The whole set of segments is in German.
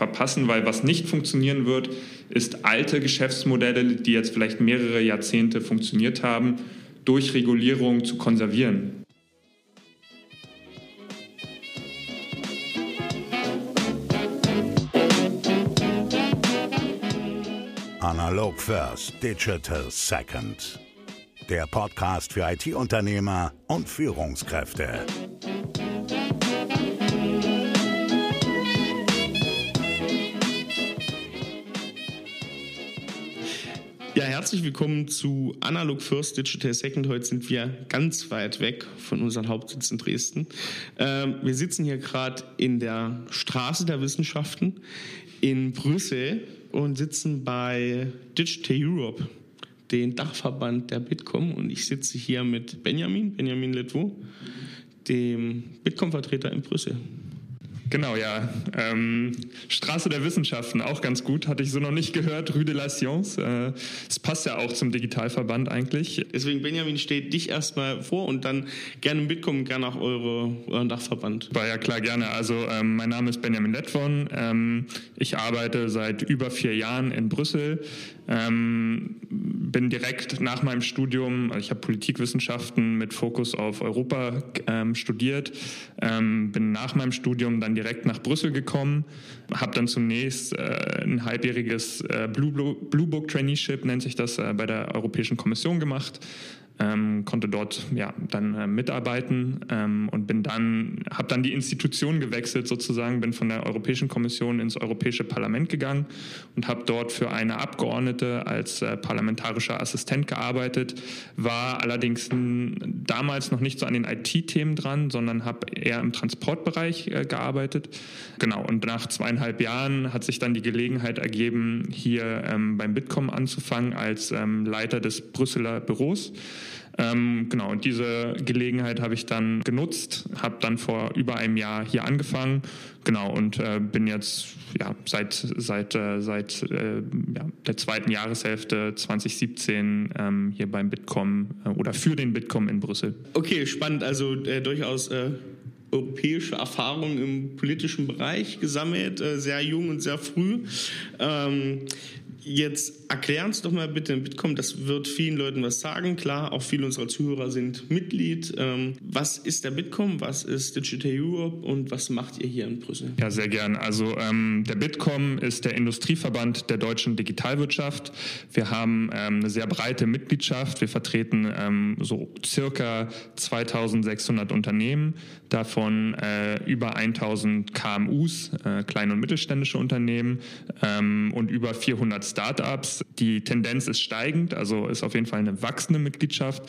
verpassen, weil was nicht funktionieren wird, ist alte Geschäftsmodelle, die jetzt vielleicht mehrere Jahrzehnte funktioniert haben, durch Regulierung zu konservieren. Analog First, Digital Second. Der Podcast für IT-Unternehmer und Führungskräfte. Herzlich willkommen zu Analog First Digital Second. Heute sind wir ganz weit weg von unserem Hauptsitz in Dresden. Ähm, wir sitzen hier gerade in der Straße der Wissenschaften in Brüssel und sitzen bei Digital Europe, den Dachverband der Bitkom. Und ich sitze hier mit Benjamin, Benjamin Letwo, dem Bitkom-Vertreter in Brüssel. Genau, ja. Ähm, Straße der Wissenschaften, auch ganz gut, hatte ich so noch nicht gehört. Rue de la Science. Äh, es äh, passt ja auch zum Digitalverband eigentlich. Deswegen, Benjamin, steht dich erstmal vor und dann gerne mitkommen, gerne auch eure, euren Dachverband. War ja klar, gerne. Also ähm, mein Name ist Benjamin Lettvon. Ähm, ich arbeite seit über vier Jahren in Brüssel. Ähm, bin direkt nach meinem Studium, also ich habe Politikwissenschaften mit Fokus auf Europa ähm, studiert, ähm, bin nach meinem Studium dann direkt nach Brüssel gekommen, habe dann zunächst äh, ein halbjähriges äh, Blue, Blue Book Traineeship, nennt sich das, äh, bei der Europäischen Kommission gemacht ähm, konnte dort ja dann äh, mitarbeiten ähm, und bin dann habe dann die Institution gewechselt sozusagen bin von der Europäischen Kommission ins Europäische Parlament gegangen und habe dort für eine Abgeordnete als äh, parlamentarischer Assistent gearbeitet war allerdings damals noch nicht so an den IT-Themen dran sondern habe eher im Transportbereich äh, gearbeitet. Genau und nach zweieinhalb Jahren hat sich dann die Gelegenheit ergeben hier ähm, beim Bitkom anzufangen als ähm, Leiter des Brüsseler Büros ähm, genau, und diese Gelegenheit habe ich dann genutzt, habe dann vor über einem Jahr hier angefangen, genau, und äh, bin jetzt ja, seit, seit, äh, seit äh, ja, der zweiten Jahreshälfte 2017 ähm, hier beim Bitkom äh, oder für den Bitkom in Brüssel. Okay, spannend, also äh, durchaus äh, europäische Erfahrung im politischen Bereich gesammelt, sehr jung und sehr früh. Jetzt erklären uns doch mal bitte in Bitkom, das wird vielen Leuten was sagen. Klar, auch viele unserer Zuhörer sind Mitglied. Ähm, was ist der Bitkom, was ist Digital Europe und was macht ihr hier in Brüssel? Ja, sehr gern. Also ähm, der Bitkom ist der Industrieverband der deutschen Digitalwirtschaft. Wir haben ähm, eine sehr breite Mitgliedschaft. Wir vertreten ähm, so circa 2600 Unternehmen, davon äh, über 1000 KMUs, äh, kleine und mittelständische Unternehmen ähm, und über 400 Startups. Die Tendenz ist steigend, also ist auf jeden Fall eine wachsende Mitgliedschaft.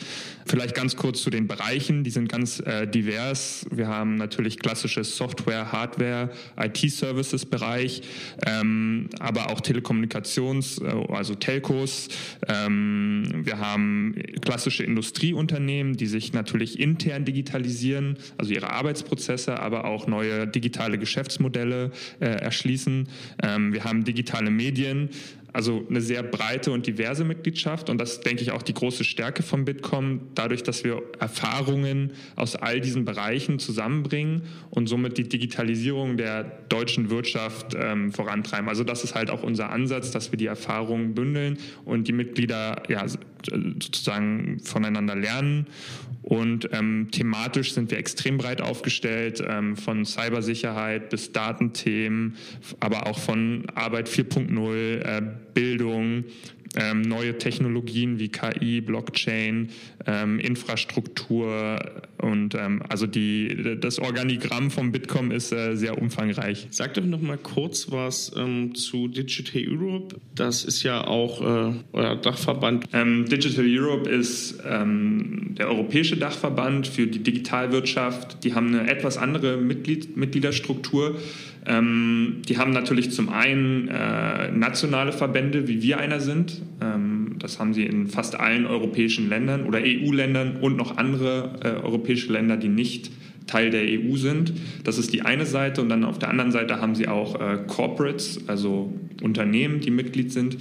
Vielleicht ganz kurz zu den Bereichen, die sind ganz äh, divers. Wir haben natürlich klassisches Software, Hardware, IT-Services-Bereich, ähm, aber auch Telekommunikations-, äh, also Telcos. Ähm, wir haben klassische Industrieunternehmen, die sich natürlich intern digitalisieren, also ihre Arbeitsprozesse, aber auch neue digitale Geschäftsmodelle äh, erschließen. Ähm, wir haben digitale Medien, also eine sehr breite und diverse Mitgliedschaft und das denke ich auch die große Stärke von Bitkom, dadurch, dass wir Erfahrungen aus all diesen Bereichen zusammenbringen und somit die Digitalisierung der deutschen Wirtschaft ähm, vorantreiben. Also das ist halt auch unser Ansatz, dass wir die Erfahrungen bündeln und die Mitglieder ja, sozusagen voneinander lernen. Und ähm, thematisch sind wir extrem breit aufgestellt, ähm, von Cybersicherheit bis Datenthemen, aber auch von Arbeit 4.0, äh, Bildung, ähm, neue Technologien wie KI, Blockchain, ähm, Infrastruktur und ähm, also die, das Organigramm vom Bitkom ist äh, sehr umfangreich. Sag doch noch mal kurz was ähm, zu Digital Europe. Das ist ja auch äh, euer Dachverband. Ähm, Digital Europe ist ähm, der europäische Dachverband für die Digitalwirtschaft. Die haben eine etwas andere Mitglied Mitgliederstruktur. Ähm, die haben natürlich zum einen äh, nationale Verbände, wie wir einer sind. Ähm, das haben sie in fast allen europäischen Ländern oder EU-Ländern und noch andere äh, europäische Länder, die nicht Teil der EU sind. Das ist die eine Seite. Und dann auf der anderen Seite haben sie auch äh, Corporates, also Unternehmen, die Mitglied sind.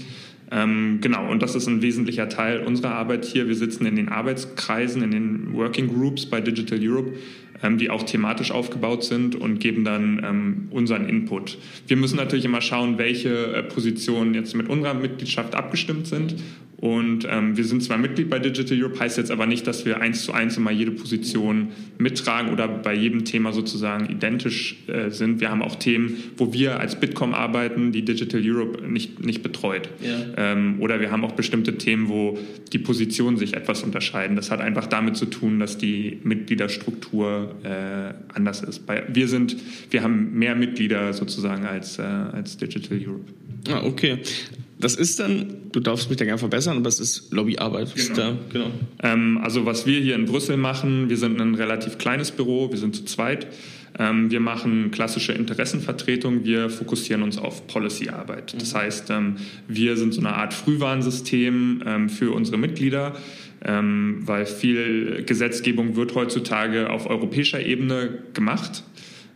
Ähm, genau, und das ist ein wesentlicher Teil unserer Arbeit hier. Wir sitzen in den Arbeitskreisen, in den Working Groups bei Digital Europe ähm, die auch thematisch aufgebaut sind und geben dann ähm, unseren Input. Wir müssen natürlich immer schauen, welche äh, Positionen jetzt mit unserer Mitgliedschaft abgestimmt sind und ähm, wir sind zwar Mitglied bei Digital Europe, heißt jetzt aber nicht, dass wir eins zu eins immer jede Position mittragen oder bei jedem Thema sozusagen identisch äh, sind. Wir haben auch Themen, wo wir als Bitkom arbeiten, die Digital Europe nicht, nicht betreut. Ja. Ähm, oder wir haben auch bestimmte Themen, wo die Positionen sich etwas unterscheiden. Das hat einfach damit zu tun, dass die Mitgliederstruktur äh, anders ist. Bei, wir sind, wir haben mehr Mitglieder sozusagen als, äh, als Digital Europe. Ah, okay. Das ist dann, du darfst mich da gerne verbessern, aber es ist Lobbyarbeit. Genau. Da, genau. Ähm, also was wir hier in Brüssel machen, wir sind ein relativ kleines Büro, wir sind zu zweit. Ähm, wir machen klassische Interessenvertretung, wir fokussieren uns auf Policyarbeit. Das mhm. heißt, ähm, wir sind so eine Art Frühwarnsystem ähm, für unsere Mitglieder. Ähm, weil viel Gesetzgebung wird heutzutage auf europäischer Ebene gemacht.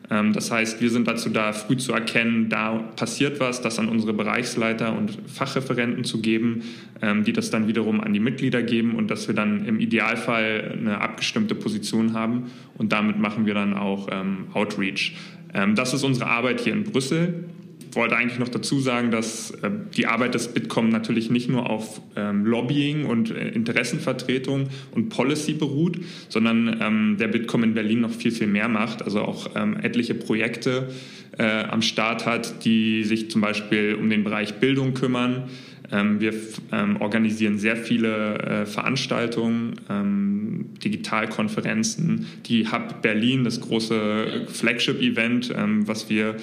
Ähm, das heißt, wir sind dazu da, früh zu erkennen, da passiert was, das an unsere Bereichsleiter und Fachreferenten zu geben, ähm, die das dann wiederum an die Mitglieder geben und dass wir dann im Idealfall eine abgestimmte Position haben und damit machen wir dann auch ähm, Outreach. Das ist unsere Arbeit hier in Brüssel wollte eigentlich noch dazu sagen, dass äh, die Arbeit des Bitkom natürlich nicht nur auf ähm, Lobbying und äh, Interessenvertretung und Policy beruht, sondern ähm, der Bitkom in Berlin noch viel, viel mehr macht, also auch ähm, etliche Projekte äh, am Start hat, die sich zum Beispiel um den Bereich Bildung kümmern. Wir organisieren sehr viele Veranstaltungen, Digitalkonferenzen, die Hub Berlin, das große Flagship-Event, was wir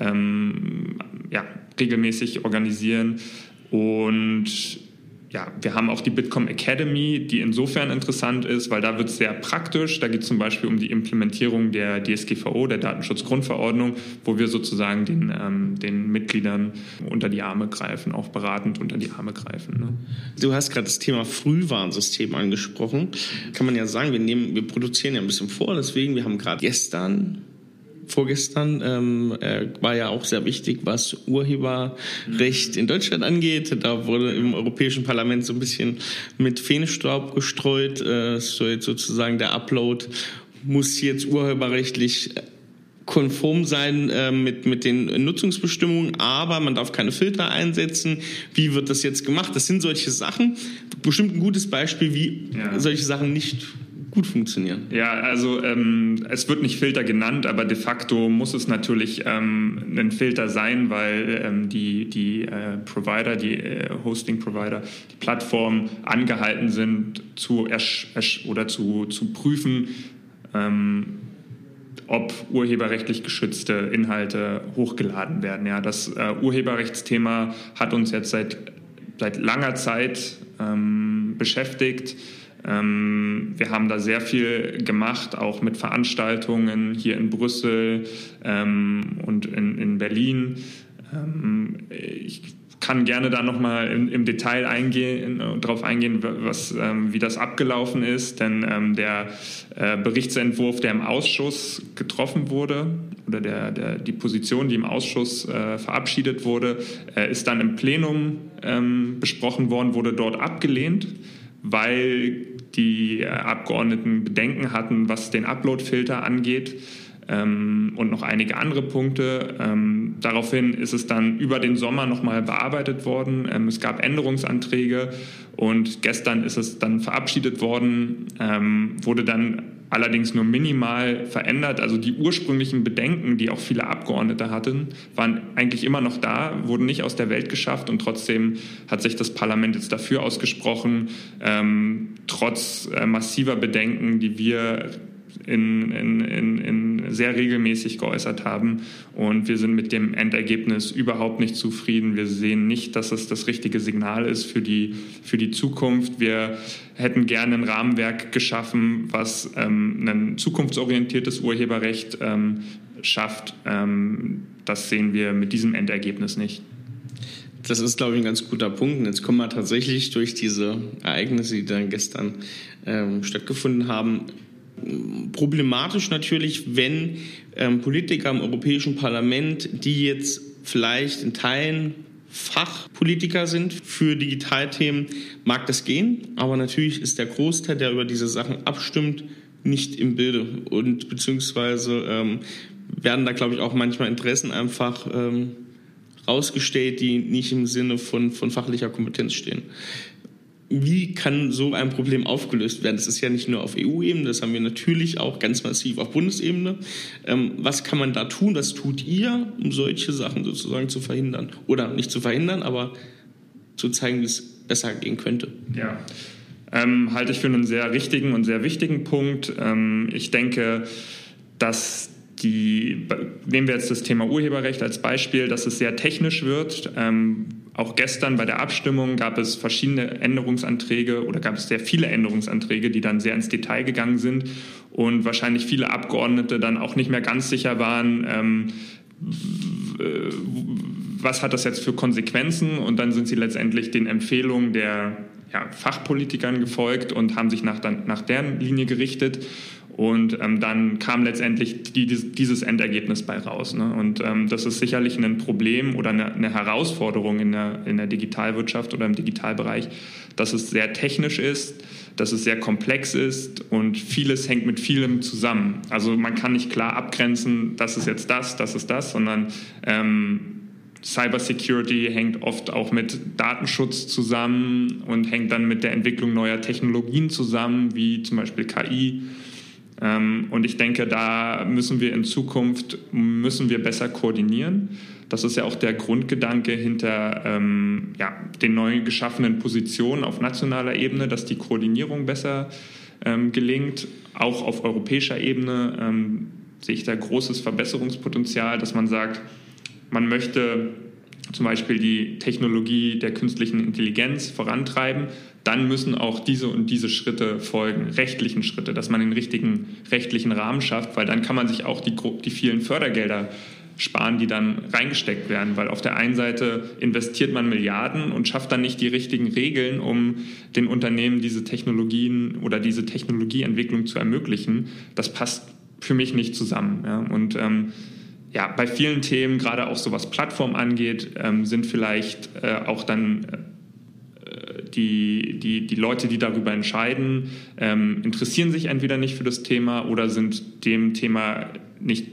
ähm, ja, regelmäßig organisieren. Und ja, wir haben auch die Bitkom Academy, die insofern interessant ist, weil da wird es sehr praktisch. Da geht es zum Beispiel um die Implementierung der DSGVO, der Datenschutzgrundverordnung, wo wir sozusagen den, ähm, den Mitgliedern unter die Arme greifen, auch beratend unter die Arme greifen. Ne? Du hast gerade das Thema Frühwarnsystem angesprochen. Kann man ja sagen, wir, nehmen, wir produzieren ja ein bisschen vor, deswegen, wir haben gerade gestern vorgestern ähm, äh, war ja auch sehr wichtig, was Urheberrecht in Deutschland angeht. Da wurde im Europäischen Parlament so ein bisschen mit Feenstaub gestreut. Äh, so jetzt sozusagen der Upload muss jetzt urheberrechtlich konform sein äh, mit, mit den Nutzungsbestimmungen, aber man darf keine Filter einsetzen. Wie wird das jetzt gemacht? Das sind solche Sachen. Bestimmt ein gutes Beispiel, wie ja. solche Sachen nicht gut funktionieren. Ja, also ähm, es wird nicht Filter genannt, aber de facto muss es natürlich ähm, ein Filter sein, weil ähm, die, die äh, Provider, die äh, Hosting-Provider, die Plattformen angehalten sind zu oder zu, zu prüfen, ähm, ob urheberrechtlich geschützte Inhalte hochgeladen werden. Ja, das äh, Urheberrechtsthema hat uns jetzt seit, seit langer Zeit ähm, beschäftigt. Ähm, wir haben da sehr viel gemacht, auch mit Veranstaltungen hier in Brüssel ähm, und in, in Berlin. Ähm, ich kann gerne da nochmal im, im Detail eingehen, darauf eingehen, was, wie das abgelaufen ist, denn der äh, Berichtsentwurf, der im Ausschuss getroffen wurde, oder der, der, die Position, die im Ausschuss äh, verabschiedet wurde, äh, ist dann im Plenum ähm, besprochen worden, wurde dort abgelehnt, weil die äh, Abgeordneten Bedenken hatten, was den Upload-Filter angeht ähm, und noch einige andere Punkte. Ähm, daraufhin ist es dann über den Sommer nochmal bearbeitet worden. Ähm, es gab Änderungsanträge und gestern ist es dann verabschiedet worden, ähm, wurde dann allerdings nur minimal verändert. Also die ursprünglichen Bedenken, die auch viele Abgeordnete hatten, waren eigentlich immer noch da, wurden nicht aus der Welt geschafft und trotzdem hat sich das Parlament jetzt dafür ausgesprochen, ähm, trotz äh, massiver Bedenken, die wir in, in, in, in sehr regelmäßig geäußert haben. Und wir sind mit dem Endergebnis überhaupt nicht zufrieden. Wir sehen nicht, dass es das richtige Signal ist für die, für die Zukunft. Wir hätten gerne ein Rahmenwerk geschaffen, was ähm, ein zukunftsorientiertes Urheberrecht ähm, schafft. Ähm, das sehen wir mit diesem Endergebnis nicht. Das ist, glaube ich, ein ganz guter Punkt. Und jetzt kommen wir tatsächlich durch diese Ereignisse, die dann gestern ähm, stattgefunden haben, problematisch natürlich, wenn ähm, Politiker im Europäischen Parlament, die jetzt vielleicht in Teilen Fachpolitiker sind für Digitalthemen, mag das gehen. Aber natürlich ist der Großteil, der über diese Sachen abstimmt, nicht im Bilde und beziehungsweise ähm, werden da, glaube ich, auch manchmal Interessen einfach ähm, rausgestellt, die nicht im Sinne von, von fachlicher Kompetenz stehen. Wie kann so ein Problem aufgelöst werden? Das ist ja nicht nur auf EU-Ebene, das haben wir natürlich auch ganz massiv auf Bundesebene. Ähm, was kann man da tun? Was tut ihr, um solche Sachen sozusagen zu verhindern? Oder nicht zu verhindern, aber zu zeigen, wie es besser gehen könnte? Ja. Ähm, halte ich für einen sehr richtigen und sehr wichtigen Punkt. Ähm, ich denke, dass die, nehmen wir jetzt das Thema Urheberrecht als Beispiel, dass es sehr technisch wird. Ähm, auch gestern bei der Abstimmung gab es verschiedene Änderungsanträge oder gab es sehr viele Änderungsanträge, die dann sehr ins Detail gegangen sind und wahrscheinlich viele Abgeordnete dann auch nicht mehr ganz sicher waren, ähm, was hat das jetzt für Konsequenzen und dann sind sie letztendlich den Empfehlungen der ja, Fachpolitikern gefolgt und haben sich nach, nach deren Linie gerichtet. Und ähm, dann kam letztendlich die, dieses Endergebnis bei raus. Ne? Und ähm, das ist sicherlich ein Problem oder eine, eine, Herausforderung in der, in der Digitalwirtschaft oder im Digitalbereich, dass es sehr technisch ist, dass es sehr komplex ist und vieles hängt mit vielem zusammen. Also man kann nicht klar abgrenzen, das ist jetzt das, das ist das, sondern ähm, Cybersecurity hängt oft auch mit Datenschutz zusammen und hängt dann mit der Entwicklung neuer Technologien zusammen, wie zum Beispiel KI. Ähm, und ich denke, da müssen wir in Zukunft müssen wir besser koordinieren. Das ist ja auch der Grundgedanke hinter ähm, ja, den neu geschaffenen Positionen auf nationaler Ebene, dass die Koordinierung besser ähm, gelingt. Auch auf europäischer Ebene ähm, sehe ich da großes Verbesserungspotenzial, dass man sagt, man möchte zum Beispiel die Technologie der künstlichen Intelligenz vorantreiben, dann müssen auch diese und diese Schritte folgen, rechtlichen Schritte, dass man den richtigen rechtlichen Rahmen schafft, weil dann kann man sich auch die, die vielen Fördergelder sparen, die dann reingesteckt werden, weil auf der einen Seite investiert man Milliarden und schafft dann nicht die richtigen Regeln, um den Unternehmen diese Technologien oder diese Technologieentwicklung zu ermöglichen. Das passt für mich nicht zusammen. Ja. Und ähm, ja, bei vielen Themen, gerade auch so was Plattform angeht, ähm, sind vielleicht äh, auch dann äh, die, die, die Leute, die darüber entscheiden, ähm, interessieren sich entweder nicht für das Thema oder sind dem Thema nicht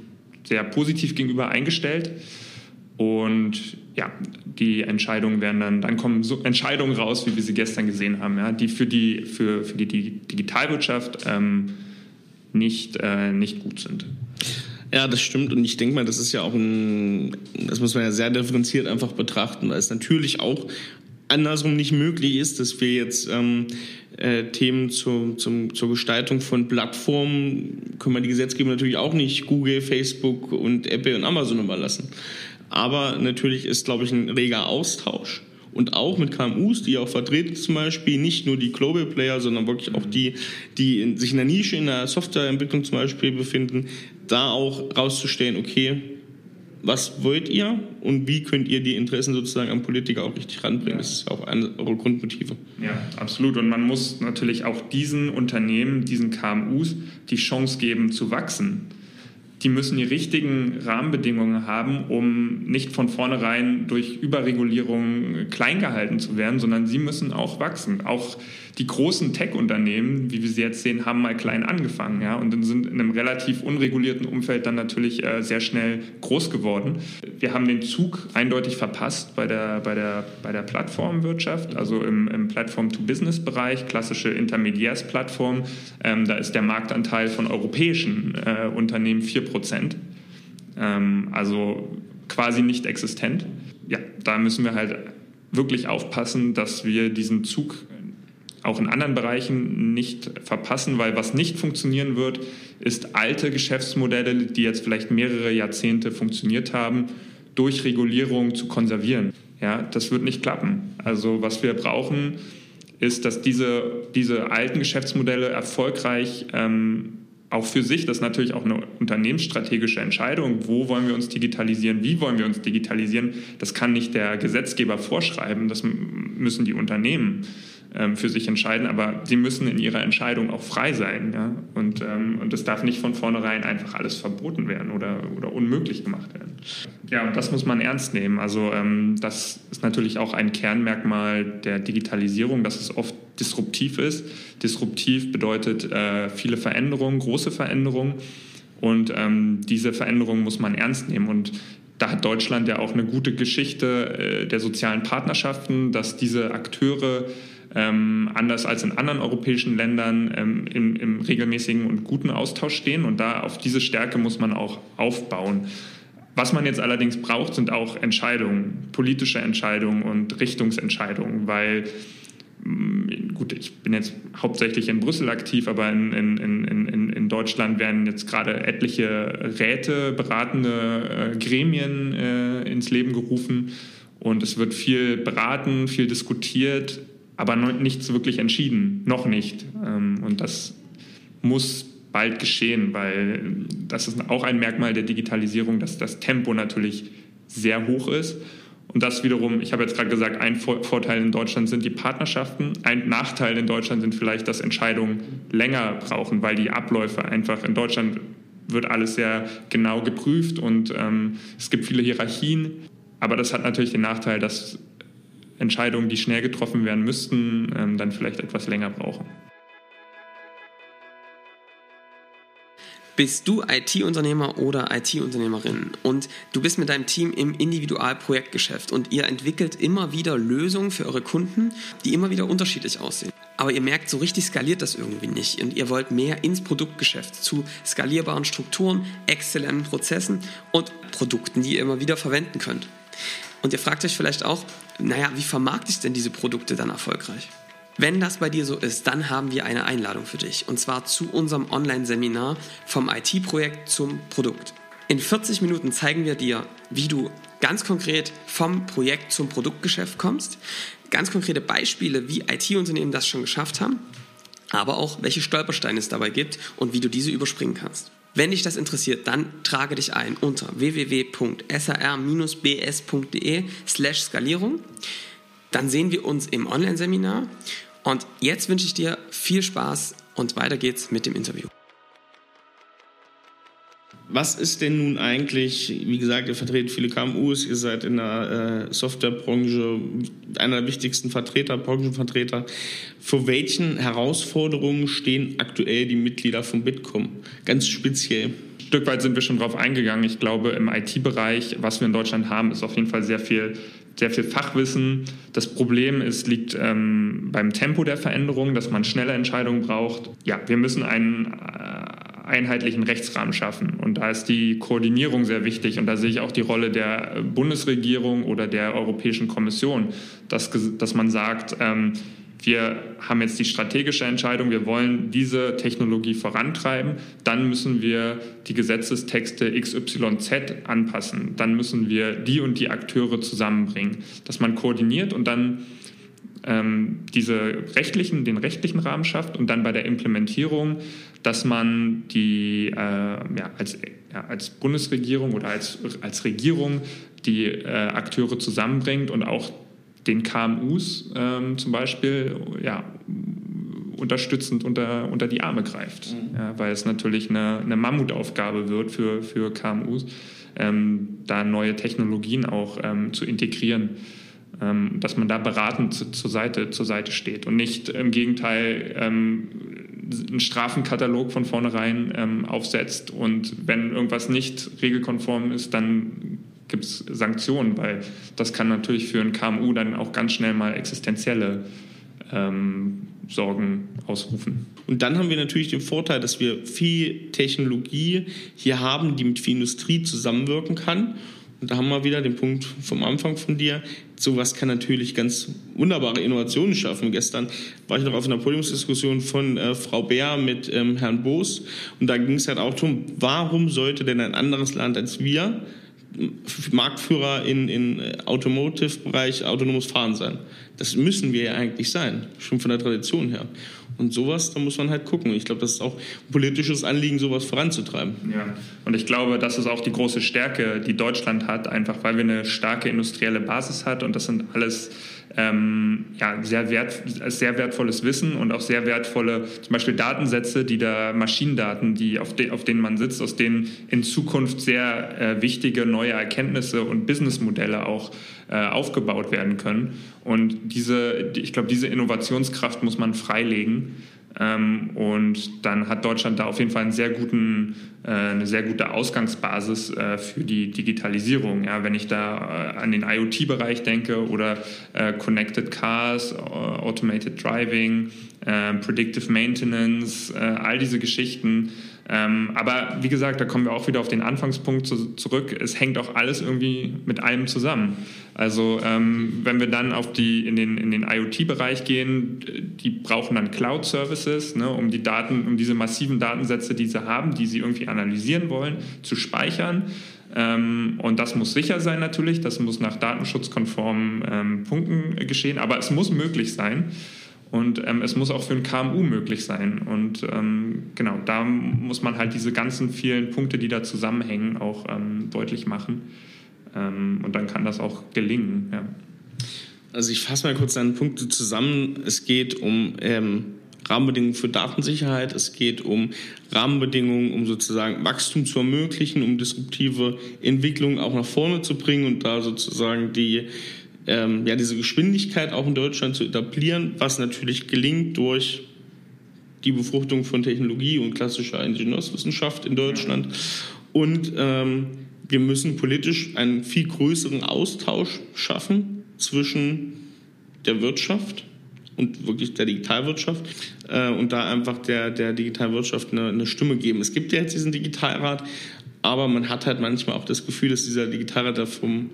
sehr positiv gegenüber eingestellt. Und ja, die Entscheidungen werden dann, dann kommen so Entscheidungen raus, wie wir sie gestern gesehen haben, ja, die für die, für, für die, Digitalwirtschaft ähm, nicht, äh, nicht gut sind. Ja, das stimmt. Und ich denke mal, das ist ja auch ein, das muss man ja sehr differenziert einfach betrachten, weil es natürlich auch andersrum nicht möglich ist, dass wir jetzt ähm, äh, Themen zu, zum, zur Gestaltung von Plattformen, können wir die Gesetzgebung natürlich auch nicht Google, Facebook und Apple und Amazon überlassen. Aber natürlich ist, glaube ich, ein reger Austausch und auch mit KMUs, die auch vertreten zum Beispiel nicht nur die Global Player, sondern wirklich auch die, die in, sich in der Nische in der Softwareentwicklung zum Beispiel befinden, da auch rauszustellen, okay, was wollt ihr und wie könnt ihr die Interessen sozusagen am Politiker auch richtig ranbringen? Das ist auch eine eure Grundmotive. Ja, absolut. Und man muss natürlich auch diesen Unternehmen, diesen KMUs die Chance geben zu wachsen die müssen die richtigen Rahmenbedingungen haben, um nicht von vornherein durch Überregulierung klein gehalten zu werden, sondern sie müssen auch wachsen. Auch die großen Tech-Unternehmen, wie wir sie jetzt sehen, haben mal klein angefangen ja, und sind in einem relativ unregulierten Umfeld dann natürlich äh, sehr schnell groß geworden. Wir haben den Zug eindeutig verpasst bei der, bei der, bei der Plattformwirtschaft, also im, im Platform-to-Business-Bereich, klassische Intermediärsplattform. Ähm, da ist der Marktanteil von europäischen äh, Unternehmen 4 Prozent. Ähm, also quasi nicht existent. Ja, da müssen wir halt wirklich aufpassen, dass wir diesen Zug auch in anderen Bereichen nicht verpassen, weil was nicht funktionieren wird, ist alte Geschäftsmodelle, die jetzt vielleicht mehrere Jahrzehnte funktioniert haben, durch Regulierung zu konservieren. Ja, das wird nicht klappen. Also was wir brauchen, ist, dass diese, diese alten Geschäftsmodelle erfolgreich ähm, auch für sich, das ist natürlich auch eine unternehmensstrategische Entscheidung, wo wollen wir uns digitalisieren, wie wollen wir uns digitalisieren. Das kann nicht der Gesetzgeber vorschreiben, das müssen die Unternehmen ähm, für sich entscheiden, aber sie müssen in ihrer Entscheidung auch frei sein. Ja? Und, ähm, und darf nicht von vornherein einfach alles verboten werden oder, oder unmöglich gemacht werden. Ja, und das muss man ernst nehmen. Also ähm, das ist natürlich auch ein Kernmerkmal der Digitalisierung, dass es oft disruptiv ist. Disruptiv bedeutet äh, viele Veränderungen, große Veränderungen. Und ähm, diese Veränderungen muss man ernst nehmen. Und da hat Deutschland ja auch eine gute Geschichte äh, der sozialen Partnerschaften, dass diese Akteure ähm, anders als in anderen europäischen Ländern ähm, im, im, regelmäßigen und guten Austausch stehen. Und da auf diese Stärke muss man auch aufbauen. Was man jetzt allerdings braucht, sind auch Entscheidungen, politische Entscheidungen und Richtungsentscheidungen, weil mm, gut, ich bin jetzt hauptsächlich in Brüssel aktiv, aber in, in, in, in Deutschland werden jetzt gerade etliche Räte, beratende äh, Gremien äh, ins Leben gerufen und es wird viel beraten, viel diskutiert, aber nichts wirklich entschieden, noch nicht. Ähm, und das muss bald geschehen, weil das ist auch ein Merkmal der Digitalisierung, dass das Tempo natürlich sehr hoch ist. Und das wiederum, ich habe jetzt gerade gesagt, ein Vorteil in Deutschland sind die Partnerschaften. Ein Nachteil in Deutschland sind vielleicht, dass Entscheidungen länger brauchen, weil die Abläufe einfach in Deutschland wird alles sehr genau geprüft und ähm, es gibt viele Hierarchien. Aber das hat natürlich den Nachteil, dass Entscheidungen, die schnell getroffen werden müssten, ähm, dann vielleicht etwas länger brauchen. Bist du IT-Unternehmer oder IT-Unternehmerin und du bist mit deinem Team im Individualprojektgeschäft und ihr entwickelt immer wieder Lösungen für eure Kunden, die immer wieder unterschiedlich aussehen. Aber ihr merkt, so richtig skaliert das irgendwie nicht und ihr wollt mehr ins Produktgeschäft zu skalierbaren Strukturen, exzellenten Prozessen und Produkten, die ihr immer wieder verwenden könnt. Und ihr fragt euch vielleicht auch, naja, wie vermarkte ich denn diese Produkte dann erfolgreich? Wenn das bei dir so ist, dann haben wir eine Einladung für dich. Und zwar zu unserem Online-Seminar vom IT-Projekt zum Produkt. In 40 Minuten zeigen wir dir, wie du ganz konkret vom Projekt zum Produktgeschäft kommst. Ganz konkrete Beispiele, wie IT-Unternehmen das schon geschafft haben. Aber auch, welche Stolpersteine es dabei gibt und wie du diese überspringen kannst. Wenn dich das interessiert, dann trage dich ein unter www.sar-bs.de slash Skalierung. Dann sehen wir uns im Online-Seminar. Und jetzt wünsche ich dir viel Spaß und weiter geht's mit dem Interview. Was ist denn nun eigentlich, wie gesagt, ihr vertretet viele KMUs, ihr seid in der äh, Softwarebranche einer der wichtigsten Vertreter, Branchenvertreter. Vor welchen Herausforderungen stehen aktuell die Mitglieder von Bitkom? Ganz speziell. Ein Stück weit sind wir schon drauf eingegangen. Ich glaube, im IT-Bereich, was wir in Deutschland haben, ist auf jeden Fall sehr viel sehr viel Fachwissen. Das Problem ist, liegt ähm, beim Tempo der Veränderung, dass man schnelle Entscheidungen braucht. Ja, wir müssen einen äh, einheitlichen Rechtsrahmen schaffen. Und da ist die Koordinierung sehr wichtig. Und da sehe ich auch die Rolle der Bundesregierung oder der Europäischen Kommission, dass, dass man sagt, ähm, wir haben jetzt die strategische Entscheidung, wir wollen diese Technologie vorantreiben, dann müssen wir die Gesetzestexte XYZ anpassen, dann müssen wir die und die Akteure zusammenbringen, dass man koordiniert und dann ähm, diese rechtlichen, den rechtlichen Rahmen schafft und dann bei der Implementierung, dass man die äh, ja, als, ja, als Bundesregierung oder als, als Regierung die äh, Akteure zusammenbringt und auch den KMUs ähm, zum Beispiel ja, unterstützend unter, unter die Arme greift, mhm. ja, weil es natürlich eine, eine Mammutaufgabe wird für, für KMUs, ähm, da neue Technologien auch ähm, zu integrieren, ähm, dass man da beratend zu, zur, Seite, zur Seite steht und nicht im Gegenteil ähm, einen Strafenkatalog von vornherein ähm, aufsetzt und wenn irgendwas nicht regelkonform ist, dann gibt es Sanktionen, weil das kann natürlich für ein KMU dann auch ganz schnell mal existenzielle ähm, Sorgen ausrufen. Und dann haben wir natürlich den Vorteil, dass wir viel Technologie hier haben, die mit viel Industrie zusammenwirken kann. Und da haben wir wieder den Punkt vom Anfang von dir. Sowas kann natürlich ganz wunderbare Innovationen schaffen. Gestern war ich noch auf einer Podiumsdiskussion von äh, Frau Bär mit ähm, Herrn Boos. Und da ging es halt auch darum, warum sollte denn ein anderes Land als wir Marktführer in, in äh, Automotive-Bereich autonomes Fahren sein. Das müssen wir ja eigentlich sein, schon von der Tradition her. Und sowas, da muss man halt gucken. Ich glaube, das ist auch ein politisches Anliegen, sowas voranzutreiben. Ja, und ich glaube, das ist auch die große Stärke, die Deutschland hat, einfach weil wir eine starke industrielle Basis hat und das sind alles ähm, ja, sehr, wert, sehr wertvolles Wissen und auch sehr wertvolle, zum Beispiel Datensätze, die da Maschinendaten, die auf, de, auf denen man sitzt, aus denen in Zukunft sehr äh, wichtige neue Erkenntnisse und Businessmodelle auch äh, aufgebaut werden können. Und diese, ich glaube, diese Innovationskraft muss man freilegen. Ähm, und dann hat Deutschland da auf jeden Fall einen sehr guten, äh, eine sehr gute Ausgangsbasis äh, für die Digitalisierung. Ja, wenn ich da äh, an den IoT-Bereich denke oder äh, Connected Cars, Automated Driving, äh, Predictive Maintenance, äh, all diese Geschichten. Ähm, aber wie gesagt, da kommen wir auch wieder auf den Anfangspunkt zu, zurück. Es hängt auch alles irgendwie mit allem zusammen. Also ähm, wenn wir dann auf die, in den, in den IoT-Bereich gehen, die brauchen dann Cloud-Services, ne, um die Daten, um diese massiven Datensätze, die sie haben, die sie irgendwie analysieren wollen, zu speichern. Ähm, und das muss sicher sein natürlich, das muss nach datenschutzkonformen ähm, Punkten geschehen, aber es muss möglich sein. Und ähm, es muss auch für ein KMU möglich sein. Und ähm, genau, da muss man halt diese ganzen vielen Punkte, die da zusammenhängen, auch ähm, deutlich machen. Ähm, und dann kann das auch gelingen. Ja. Also ich fasse mal kurz deine Punkte zusammen. Es geht um ähm, Rahmenbedingungen für Datensicherheit, es geht um Rahmenbedingungen, um sozusagen Wachstum zu ermöglichen, um disruptive Entwicklungen auch nach vorne zu bringen und da sozusagen die ähm, ja, diese Geschwindigkeit auch in Deutschland zu etablieren, was natürlich gelingt durch die Befruchtung von Technologie und klassischer Ingenieurswissenschaft in Deutschland. Und ähm, wir müssen politisch einen viel größeren Austausch schaffen zwischen der Wirtschaft und wirklich der Digitalwirtschaft äh, und da einfach der, der Digitalwirtschaft eine, eine Stimme geben. Es gibt ja jetzt diesen Digitalrat, aber man hat halt manchmal auch das Gefühl, dass dieser Digitalrat da vom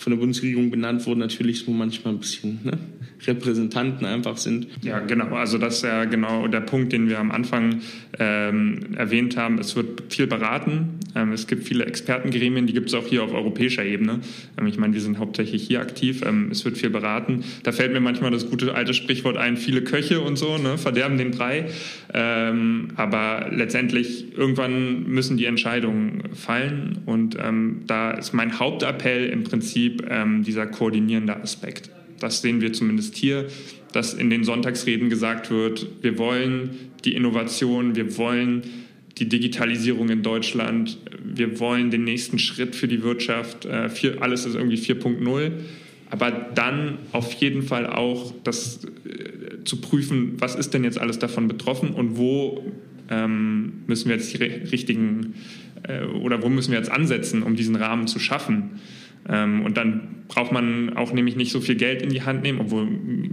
von der Bundesregierung benannt wurden, natürlich so manchmal ein bisschen ne, Repräsentanten einfach sind. Ja, genau. Also das ist ja genau der Punkt, den wir am Anfang ähm, erwähnt haben. Es wird viel beraten. Ähm, es gibt viele Expertengremien, die gibt es auch hier auf europäischer Ebene. Ähm, ich meine, wir sind hauptsächlich hier aktiv. Ähm, es wird viel beraten. Da fällt mir manchmal das gute alte Sprichwort ein, viele Köche und so, ne, verderben den Brei. Ähm, aber letztendlich irgendwann müssen die Entscheidungen fallen. Und ähm, da ist mein Hauptappell im Prinzip dieser koordinierende Aspekt. Das sehen wir zumindest hier, dass in den Sonntagsreden gesagt wird, wir wollen die Innovation, wir wollen die Digitalisierung in Deutschland, wir wollen den nächsten Schritt für die Wirtschaft, äh, alles ist irgendwie 4.0, aber dann auf jeden Fall auch das äh, zu prüfen, was ist denn jetzt alles davon betroffen und wo ähm, müssen wir jetzt die richtigen äh, oder wo müssen wir jetzt ansetzen, um diesen Rahmen zu schaffen. Ähm, und dann braucht man auch nämlich nicht so viel Geld in die Hand nehmen, obwohl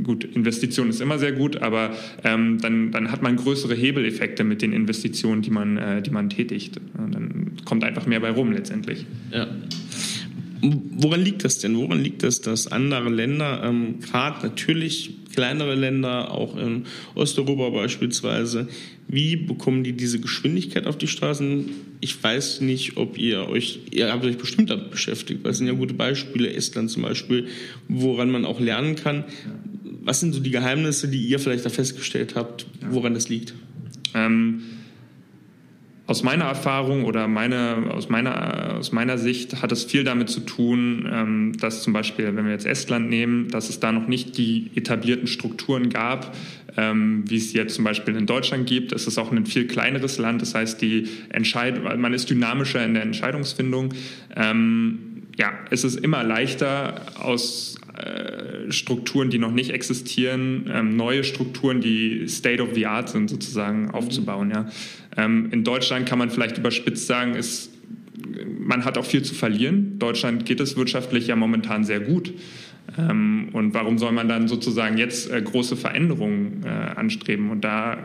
gut, Investition ist immer sehr gut, aber ähm, dann, dann hat man größere Hebeleffekte mit den Investitionen, die man, äh, die man tätigt. Und dann kommt einfach mehr bei rum letztendlich. Ja. Woran liegt das denn? Woran liegt es, dass andere Länder, ähm, gerade natürlich kleinere Länder, auch in Osteuropa beispielsweise, wie bekommen die diese Geschwindigkeit auf die Straßen? Ich weiß nicht, ob ihr euch, ihr habt euch bestimmt damit beschäftigt, weil es sind ja gute Beispiele, Estland zum Beispiel, woran man auch lernen kann. Was sind so die Geheimnisse, die ihr vielleicht da festgestellt habt, woran das liegt? Ähm aus meiner Erfahrung oder meine, aus, meiner, aus meiner Sicht hat es viel damit zu tun, ähm, dass zum Beispiel, wenn wir jetzt Estland nehmen, dass es da noch nicht die etablierten Strukturen gab, ähm, wie es jetzt zum Beispiel in Deutschland gibt. Es ist auch ein viel kleineres Land, das heißt, die Entscheid man ist dynamischer in der Entscheidungsfindung. Ähm, ja, es ist immer leichter aus äh, Strukturen, die noch nicht existieren, ähm, neue Strukturen, die State of the Art sind, sozusagen aufzubauen. Ja. Ähm, in Deutschland kann man vielleicht überspitzt sagen, ist, man hat auch viel zu verlieren. Deutschland geht es wirtschaftlich ja momentan sehr gut. Ähm, und warum soll man dann sozusagen jetzt äh, große Veränderungen äh, anstreben? Und da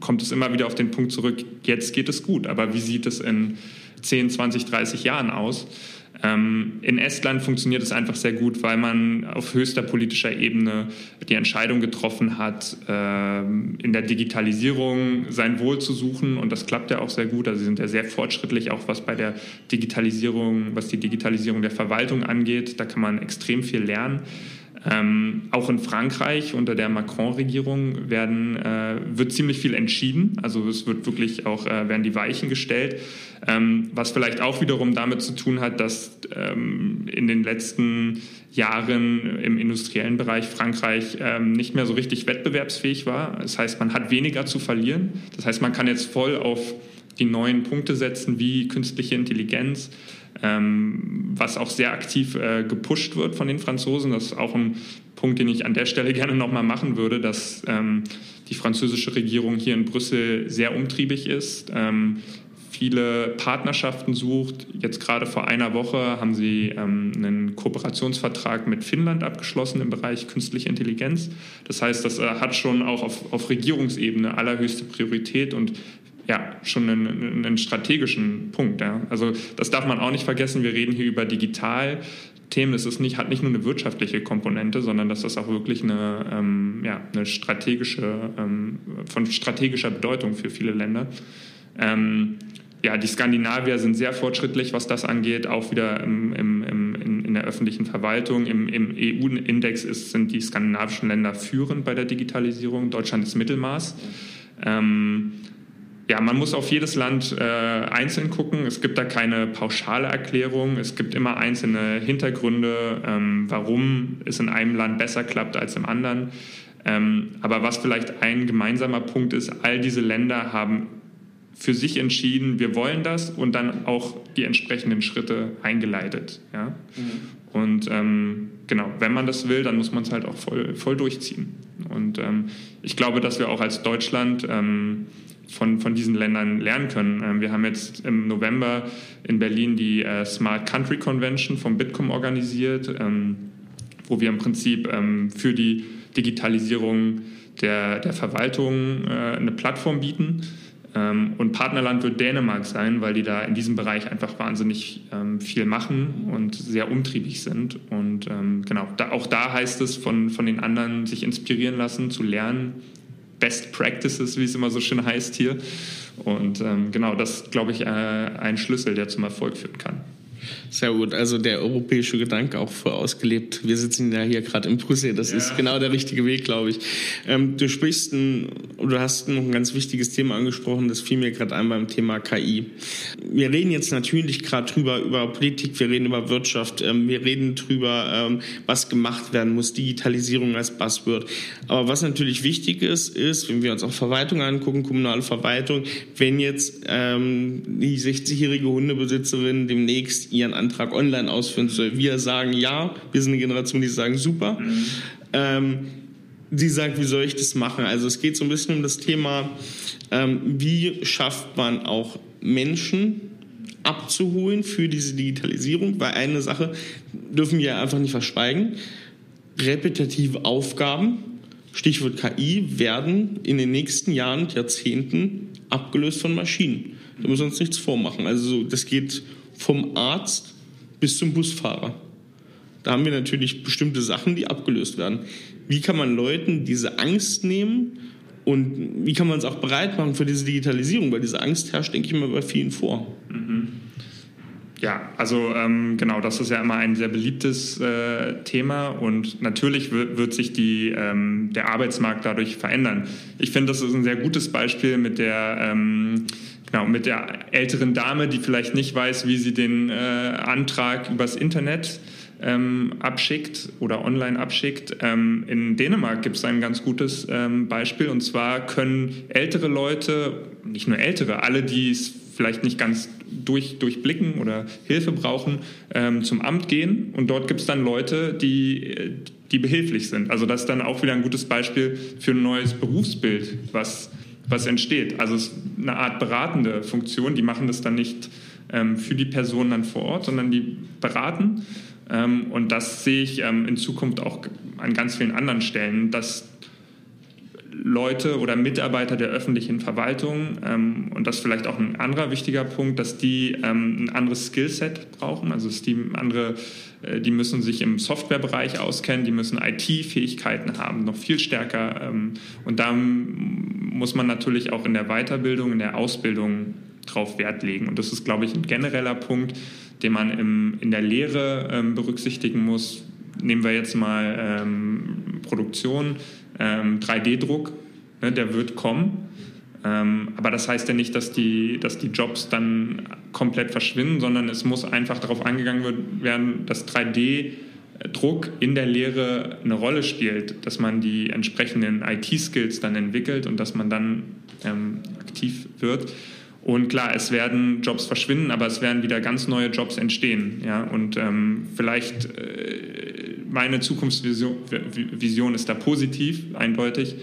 kommt es immer wieder auf den Punkt zurück, jetzt geht es gut, aber wie sieht es in 10, 20, 30 Jahren aus? Ähm, in Estland funktioniert es einfach sehr gut, weil man auf höchster politischer Ebene die Entscheidung getroffen hat, ähm, in der Digitalisierung sein Wohl zu suchen. Und das klappt ja auch sehr gut. Also sie sind ja sehr fortschrittlich, auch was bei der Digitalisierung, was die Digitalisierung der Verwaltung angeht. Da kann man extrem viel lernen. Ähm, auch in Frankreich unter der Macron-Regierung werden, äh, wird ziemlich viel entschieden. Also es wird wirklich auch, äh, werden die Weichen gestellt. Ähm, was vielleicht auch wiederum damit zu tun hat, dass ähm, in den letzten Jahren im industriellen Bereich Frankreich ähm, nicht mehr so richtig wettbewerbsfähig war. Das heißt, man hat weniger zu verlieren. Das heißt, man kann jetzt voll auf die neuen Punkte setzen, wie künstliche Intelligenz, ähm, was auch sehr aktiv äh, gepusht wird von den Franzosen. Das ist auch ein Punkt, den ich an der Stelle gerne nochmal machen würde, dass ähm, die französische Regierung hier in Brüssel sehr umtriebig ist. Ähm, viele Partnerschaften sucht. Jetzt gerade vor einer Woche haben sie ähm, einen Kooperationsvertrag mit Finnland abgeschlossen im Bereich künstliche Intelligenz. Das heißt, das äh, hat schon auch auf, auf Regierungsebene allerhöchste Priorität und ja, schon einen, einen strategischen Punkt. Ja. Also das darf man auch nicht vergessen. Wir reden hier über Digitalthemen. Es ist nicht, hat nicht nur eine wirtschaftliche Komponente, sondern das ist auch wirklich eine, ähm, ja, eine strategische, ähm, von strategischer Bedeutung für viele Länder. Ähm, ja, die Skandinavier sind sehr fortschrittlich, was das angeht, auch wieder im, im, im, in, in, der öffentlichen Verwaltung. Im, im EU-Index sind die skandinavischen Länder führend bei der Digitalisierung. Deutschland ist Mittelmaß. Ähm, ja, man muss auf jedes Land äh, einzeln gucken. Es gibt da keine pauschale Erklärung. Es gibt immer einzelne Hintergründe, ähm, warum es in einem Land besser klappt als im anderen. Ähm, aber was vielleicht ein gemeinsamer Punkt ist, all diese Länder haben für sich entschieden, wir wollen das und dann auch die entsprechenden Schritte eingeleitet. Ja? Mhm. Und ähm, genau, wenn man das will, dann muss man es halt auch voll, voll durchziehen. Und ähm, ich glaube, dass wir auch als Deutschland ähm, von, von diesen Ländern lernen können. Ähm, wir haben jetzt im November in Berlin die äh, Smart Country Convention vom Bitkom organisiert, ähm, wo wir im Prinzip ähm, für die Digitalisierung der, der Verwaltung äh, eine Plattform bieten. und Partnerland wird Dänemark sein, weil die da in diesem Bereich einfach wahnsinnig viel machen und sehr umtriebig sind. Und genau, auch da heißt es von, von den anderen sich inspirieren lassen, zu lernen, Best Practices, wie es immer so schön heißt hier. Und ähm, genau, das glaube ich, äh, ein Schlüssel, der zum Erfolg führen kann. Sehr gut, also der europäische Gedanke auch voll ausgelebt. Wir sitzen ja hier gerade in Brüssel, das ja. ist genau der richtige Weg, glaube ich. Ähm, du sprichst ein, oder hast noch ein ganz wichtiges Thema angesprochen, das fiel mir gerade ein beim Thema KI. Wir reden jetzt natürlich gerade drüber, über Politik, wir reden über Wirtschaft, ähm, wir reden drüber, ähm, was gemacht werden muss, Digitalisierung als Buzzword. Aber was natürlich wichtig ist, ist, wenn wir uns auch Verwaltung angucken, kommunale Verwaltung, wenn jetzt ähm, die 60-jährige Hundebesitzerin demnächst ihren Antrag online ausführen soll. Wir sagen ja, wir sind eine Generation, die sagen super. Mhm. Ähm, sie sagt, wie soll ich das machen? Also es geht so ein bisschen um das Thema, ähm, wie schafft man auch Menschen abzuholen für diese Digitalisierung, weil eine Sache dürfen wir einfach nicht verschweigen. Repetitive Aufgaben, Stichwort KI, werden in den nächsten Jahren, Jahrzehnten abgelöst von Maschinen. Da müssen wir uns nichts vormachen. Also das geht vom Arzt bis zum Busfahrer. Da haben wir natürlich bestimmte Sachen, die abgelöst werden. Wie kann man Leuten diese Angst nehmen und wie kann man es auch bereit machen für diese Digitalisierung? Weil diese Angst herrscht, denke ich mal, bei vielen vor. Mhm. Ja, also ähm, genau, das ist ja immer ein sehr beliebtes äh, Thema und natürlich wird sich die, ähm, der Arbeitsmarkt dadurch verändern. Ich finde, das ist ein sehr gutes Beispiel mit der ähm, Genau, mit der älteren Dame, die vielleicht nicht weiß, wie sie den äh, Antrag übers Internet ähm, abschickt oder online abschickt. Ähm, in Dänemark gibt es ein ganz gutes ähm, Beispiel und zwar können ältere Leute, nicht nur ältere, alle, die es vielleicht nicht ganz durch, durchblicken oder Hilfe brauchen, ähm, zum Amt gehen und dort gibt es dann Leute, die, die behilflich sind. Also das ist dann auch wieder ein gutes Beispiel für ein neues Berufsbild, was was entsteht. Also es ist eine Art beratende Funktion. Die machen das dann nicht ähm, für die Person dann vor Ort, sondern die beraten. Ähm, und das sehe ich ähm, in Zukunft auch an ganz vielen anderen Stellen, dass Leute oder Mitarbeiter der öffentlichen Verwaltung, ähm, und das ist vielleicht auch ein anderer wichtiger Punkt, dass die ähm, ein anderes Skillset brauchen. Also dass die andere, äh, die müssen sich im Softwarebereich auskennen, die müssen IT-Fähigkeiten haben, noch viel stärker. Ähm, und da muss man natürlich auch in der Weiterbildung, in der Ausbildung drauf Wert legen. Und das ist, glaube ich, ein genereller Punkt, den man im, in der Lehre ähm, berücksichtigen muss nehmen wir jetzt mal ähm, Produktion, ähm, 3D-Druck, ne, der wird kommen. Ähm, aber das heißt ja nicht, dass die, dass die Jobs dann komplett verschwinden, sondern es muss einfach darauf angegangen werden, dass 3D-Druck in der Lehre eine Rolle spielt, dass man die entsprechenden IT-Skills dann entwickelt und dass man dann ähm, aktiv wird. Und klar, es werden Jobs verschwinden, aber es werden wieder ganz neue Jobs entstehen. Ja? Und ähm, vielleicht äh, meine Zukunftsvision Vision ist da positiv, eindeutig,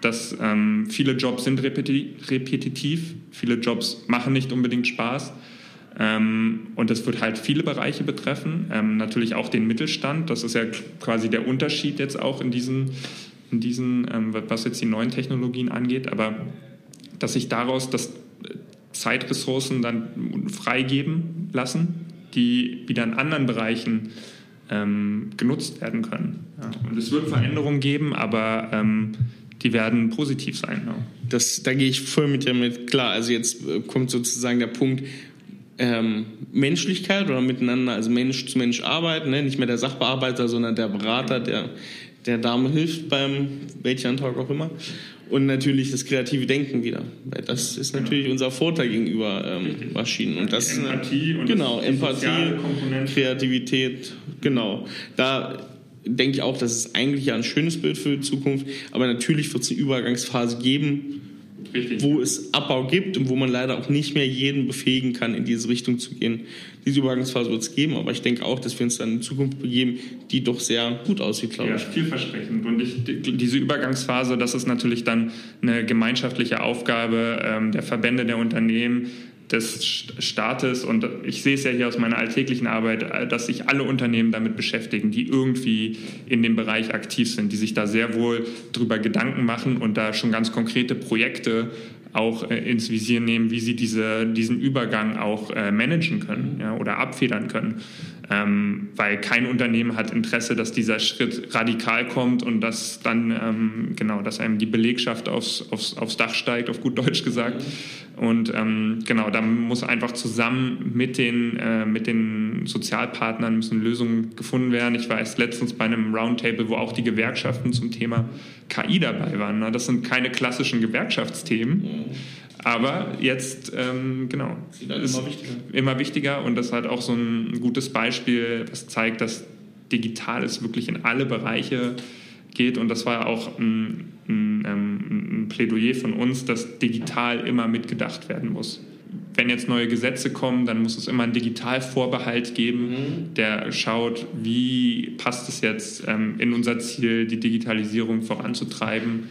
dass ähm, viele Jobs sind repetitiv, viele Jobs machen nicht unbedingt Spaß. Ähm, und das wird halt viele Bereiche betreffen, ähm, natürlich auch den Mittelstand. Das ist ja quasi der Unterschied jetzt auch in diesen, in diesen ähm, was jetzt die neuen Technologien angeht. Aber dass sich daraus das Zeitressourcen dann freigeben lassen, die wieder in anderen Bereichen ähm, genutzt werden können. Ja. Und es wird Veränderungen geben, aber ähm, die werden positiv sein. Ja. Das, da gehe ich voll mit dir mit. Klar, also jetzt äh, kommt sozusagen der Punkt, ähm, Menschlichkeit oder miteinander, also Mensch zu Mensch arbeiten, ne? nicht mehr der Sachbearbeiter, sondern der Berater, der der Dame hilft beim welchen Antrag auch immer und natürlich das kreative Denken wieder. Weil das ist natürlich genau. unser Vorteil gegenüber ähm, Maschinen. Und das Empathie und genau, Empathie, Kreativität, genau. Da denke ich auch, das ist eigentlich ein schönes Bild für die Zukunft. Aber natürlich wird es eine Übergangsphase geben, Richtig. wo es Abbau gibt und wo man leider auch nicht mehr jeden befähigen kann, in diese Richtung zu gehen. Diese Übergangsphase wird es geben, aber ich denke auch, dass wir uns dann in Zukunft begeben, die doch sehr gut aussieht, glaube ja, ich. vielversprechend. Und ich, diese Übergangsphase, das ist natürlich dann eine gemeinschaftliche Aufgabe ähm, der Verbände, der Unternehmen, des Staates und ich sehe es ja hier aus meiner alltäglichen Arbeit, dass sich alle Unternehmen damit beschäftigen, die irgendwie in dem Bereich aktiv sind, die sich da sehr wohl drüber Gedanken machen und da schon ganz konkrete Projekte auch äh, ins Visier nehmen, wie sie diese, diesen Übergang auch äh, managen können ja, oder abfedern können. Ähm, weil kein Unternehmen hat Interesse, dass dieser Schritt radikal kommt und dass dann ähm, genau, dass einem die Belegschaft aufs, aufs, aufs Dach steigt, auf gut Deutsch gesagt. Und ähm, genau, da muss einfach zusammen mit den, äh, mit den Sozialpartnern müssen Lösungen gefunden werden. Ich war erst letztens bei einem Roundtable, wo auch die Gewerkschaften zum Thema KI dabei waren. Ne? Das sind keine klassischen Gewerkschaftsthemen. Aber jetzt, ähm, genau, halt ist immer wichtiger. immer wichtiger und das ist halt auch so ein gutes Beispiel, das zeigt, dass Digitales wirklich in alle Bereiche geht und das war auch ein, ein, ähm, ein Plädoyer von uns, dass digital immer mitgedacht werden muss wenn jetzt neue Gesetze kommen, dann muss es immer einen Digitalvorbehalt geben, mhm. der schaut, wie passt es jetzt ähm, in unser Ziel, die Digitalisierung voranzutreiben.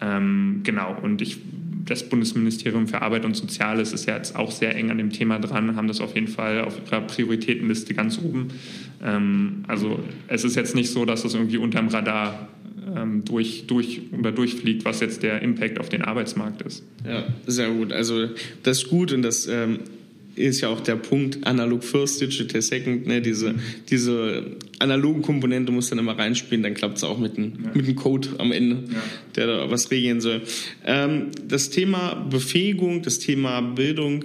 Ähm, genau, und ich das Bundesministerium für Arbeit und Soziales ist ja jetzt auch sehr eng an dem Thema dran, haben das auf jeden Fall auf ihrer Prioritätenliste ganz oben. Ähm, also es ist jetzt nicht so, dass das irgendwie unterm Radar ähm, durch, durch oder durchfliegt, was jetzt der Impact auf den Arbeitsmarkt ist. Ja, sehr gut. Also das ist gut und das ähm, ist ja auch der Punkt Analog First, Digital Second. Ne? Diese, diese analogen Komponente muss dann immer reinspielen, dann klappt es auch mit dem, ja. mit dem Code am Ende, ja. der da was regeln soll. Ähm, das Thema Befähigung, das Thema Bildung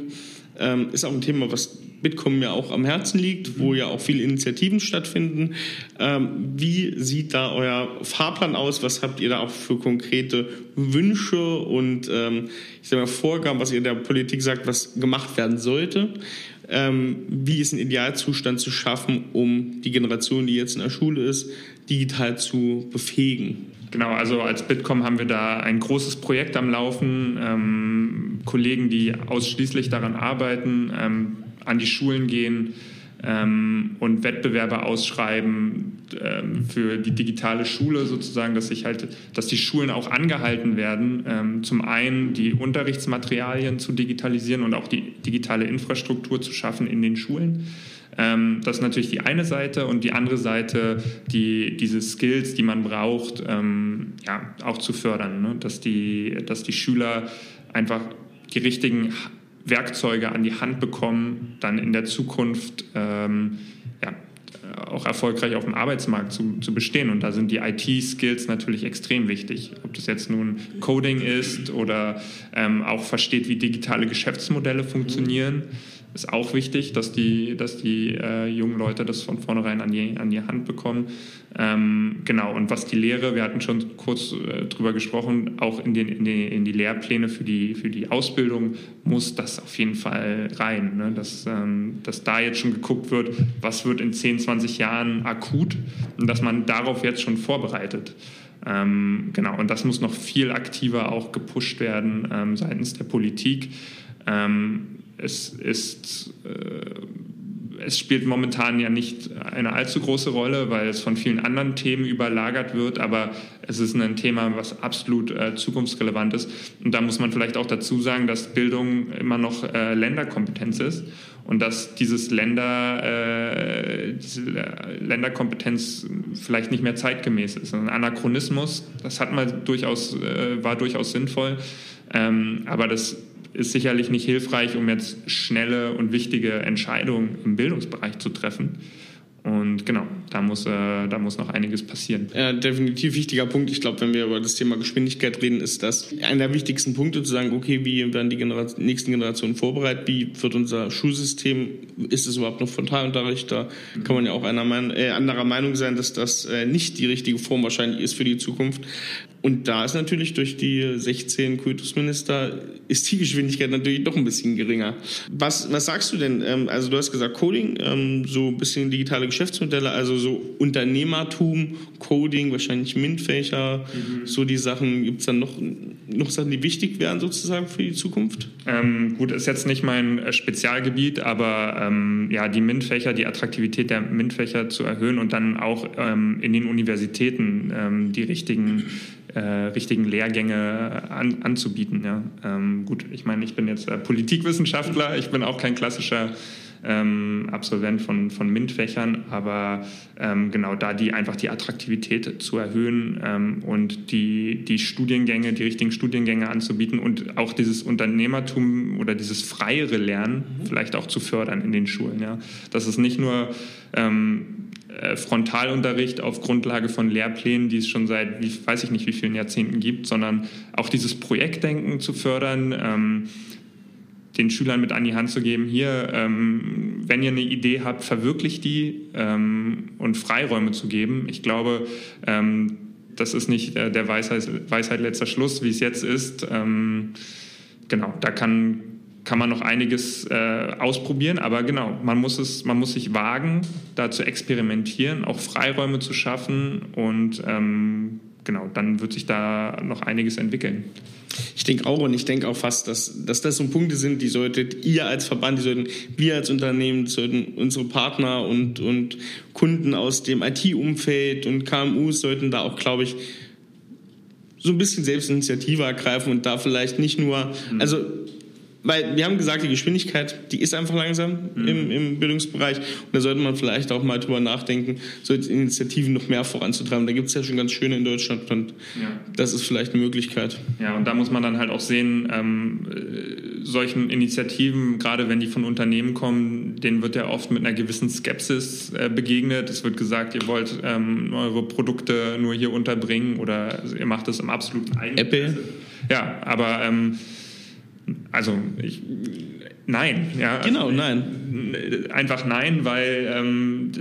ähm, ist auch ein Thema, was Bitkom mir auch am Herzen liegt, wo ja auch viele Initiativen stattfinden. Ähm, wie sieht da euer Fahrplan aus? Was habt ihr da auch für konkrete Wünsche und ähm, ich sage mal Vorgaben, was ihr der Politik sagt, was gemacht werden sollte? Ähm, wie ist ein Idealzustand zu schaffen, um die Generation, die jetzt in der Schule ist, digital zu befähigen? Genau, also als Bitkom haben wir da ein großes Projekt am Laufen. Ähm, Kollegen, die ausschließlich daran arbeiten, ähm, an die Schulen gehen ähm, und Wettbewerbe ausschreiben ähm, für die digitale Schule sozusagen, dass sich halt, dass die Schulen auch angehalten werden, ähm, zum einen die Unterrichtsmaterialien zu digitalisieren und auch die digitale Infrastruktur zu schaffen in den Schulen. Ähm, das ist natürlich die eine Seite und die andere Seite, die, diese Skills, die man braucht, ähm, ja, auch zu fördern, ne? dass, die, dass die Schüler einfach die richtigen Werkzeuge an die Hand bekommen, dann in der Zukunft ähm, ja, auch erfolgreich auf dem Arbeitsmarkt zu, zu bestehen. Und da sind die IT-Skills natürlich extrem wichtig. Ob das jetzt nun Coding ist oder ähm, auch versteht, wie digitale Geschäftsmodelle funktionieren. Ist auch wichtig, dass die, dass die äh, jungen Leute das von vornherein an die, an die Hand bekommen. Ähm, genau, und was die Lehre, wir hatten schon kurz äh, drüber gesprochen, auch in, den, in, die, in die Lehrpläne für die, für die Ausbildung muss das auf jeden Fall rein. Ne? Dass, ähm, dass da jetzt schon geguckt wird, was wird in 10, 20 Jahren akut und dass man darauf jetzt schon vorbereitet. Ähm, genau, und das muss noch viel aktiver auch gepusht werden ähm, seitens der Politik. Ähm, es ist, äh, es spielt momentan ja nicht eine allzu große Rolle, weil es von vielen anderen Themen überlagert wird, aber es ist ein Thema, was absolut äh, zukunftsrelevant ist. Und da muss man vielleicht auch dazu sagen, dass Bildung immer noch äh, Länderkompetenz ist und dass dieses Länder, äh, diese Länderkompetenz vielleicht nicht mehr zeitgemäß ist. Ein Anachronismus, das hat mal durchaus, äh, war durchaus sinnvoll, ähm, aber das ist sicherlich nicht hilfreich, um jetzt schnelle und wichtige Entscheidungen im Bildungsbereich zu treffen. Und genau, da muss, äh, da muss noch einiges passieren. Ja, definitiv wichtiger Punkt. Ich glaube, wenn wir über das Thema Geschwindigkeit reden, ist das einer der wichtigsten Punkte zu sagen, okay, wie werden die Generation, nächsten Generationen vorbereitet? Wie wird unser Schulsystem, ist es überhaupt noch Frontalunterricht? Da kann man ja auch einer Mein äh, anderer Meinung sein, dass das äh, nicht die richtige Form wahrscheinlich ist für die Zukunft. Und da ist natürlich durch die 16 Kultusminister ist die Geschwindigkeit natürlich doch ein bisschen geringer. Was, was sagst du denn? Ähm, also du hast gesagt Coding, ähm, so ein bisschen digitale Geschäftsmodelle, also so Unternehmertum, Coding, wahrscheinlich MINT-Fächer, mhm. so die Sachen. Gibt es dann noch, noch Sachen, die wichtig wären sozusagen für die Zukunft? Ähm, gut, ist jetzt nicht mein äh, Spezialgebiet, aber ähm, ja, die MINT-Fächer, die Attraktivität der MINT-Fächer zu erhöhen und dann auch ähm, in den Universitäten ähm, die richtigen äh, richtigen Lehrgänge an, anzubieten. Ja. Ähm, gut, ich meine, ich bin jetzt äh, Politikwissenschaftler, ich bin auch kein klassischer ähm, Absolvent von, von MINT-Fächern, aber ähm, genau da die einfach die Attraktivität zu erhöhen ähm, und die, die Studiengänge, die richtigen Studiengänge anzubieten und auch dieses Unternehmertum oder dieses freiere Lernen mhm. vielleicht auch zu fördern in den Schulen. Ja. Dass es nicht nur ähm, äh, Frontalunterricht auf Grundlage von Lehrplänen, die es schon seit, wie, weiß ich nicht, wie vielen Jahrzehnten gibt, sondern auch dieses Projektdenken zu fördern, ähm, den Schülern mit an die Hand zu geben, hier, ähm, wenn ihr eine Idee habt, verwirklicht die ähm, und Freiräume zu geben. Ich glaube, ähm, das ist nicht äh, der Weisheit, Weisheit letzter Schluss, wie es jetzt ist. Ähm, genau, da kann kann man noch einiges äh, ausprobieren, aber genau, man muss es, man muss sich wagen, da zu experimentieren, auch Freiräume zu schaffen und ähm, genau, dann wird sich da noch einiges entwickeln. Ich denke auch und ich denke auch fast, dass, dass das so Punkte sind, die solltet ihr als Verband, die sollten wir als Unternehmen, sollten unsere Partner und, und Kunden aus dem IT-Umfeld und KMUs sollten da auch, glaube ich, so ein bisschen Selbstinitiative ergreifen und da vielleicht nicht nur, also weil wir haben gesagt, die Geschwindigkeit, die ist einfach langsam mhm. im, im, Bildungsbereich. Und da sollte man vielleicht auch mal drüber nachdenken, solche Initiativen noch mehr voranzutreiben. Da gibt es ja schon ganz schöne in Deutschland und ja. das ist vielleicht eine Möglichkeit. Ja, und da muss man dann halt auch sehen, ähm, äh, solchen Initiativen, gerade wenn die von Unternehmen kommen, denen wird ja oft mit einer gewissen Skepsis äh, begegnet. Es wird gesagt, ihr wollt ähm, eure Produkte nur hier unterbringen oder ihr macht das im absoluten Eigeninteresse. Apple? Ja, aber ähm, also ich, nein. Ja, genau, also, nein. Einfach nein, weil ähm,